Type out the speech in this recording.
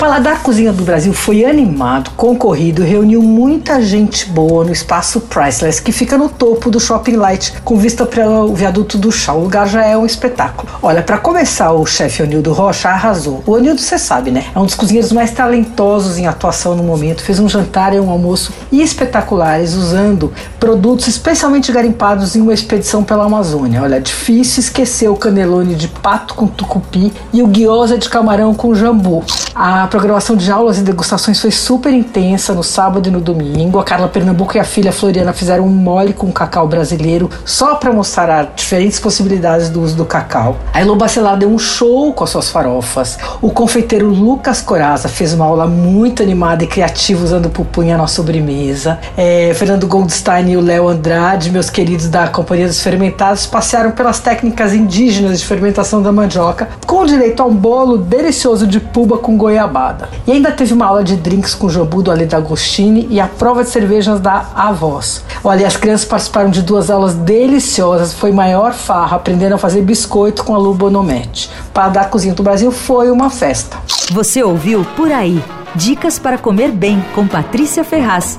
Paladar Cozinha do Brasil foi animado, concorrido reuniu muita gente boa no espaço Priceless, que fica no topo do Shopping Light, com vista para o viaduto do chá. O lugar já é um espetáculo. Olha, para começar, o chefe Onildo Rocha arrasou. O Onildo, você sabe, né? É um dos cozinheiros mais talentosos em atuação no momento. Fez um jantar e um almoço espetaculares, usando produtos especialmente garimpados em uma expedição pela Amazônia. Olha, difícil esquecer o canelone de pato com tucupi e o gyoza de camarão com jambu. A programação de aulas e degustações foi super intensa no sábado e no domingo. A Carla Pernambuco e a filha Floriana fizeram um mole com cacau brasileiro só para mostrar as diferentes possibilidades do uso do cacau. A Elo Bacelar deu um show com as suas farofas. O confeiteiro Lucas Coraza fez uma aula muito animada e criativa usando pupunha na sobremesa. É, Fernando Goldstein e o Léo Andrade, meus queridos da Companhia dos Fermentados, passearam pelas técnicas indígenas de fermentação da mandioca, com direito a um bolo delicioso de puba com E ainda teve uma aula de drinks com jambu do Ale D'Agostini e a prova de cervejas da Avós. Olha, as crianças participaram de duas aulas deliciosas, foi maior farra, aprenderam a fazer biscoito com a Lu Bonometti. Para dar Cozinha do Brasil foi uma festa. Você ouviu Por Aí. Dicas para comer bem com Patrícia Ferraz.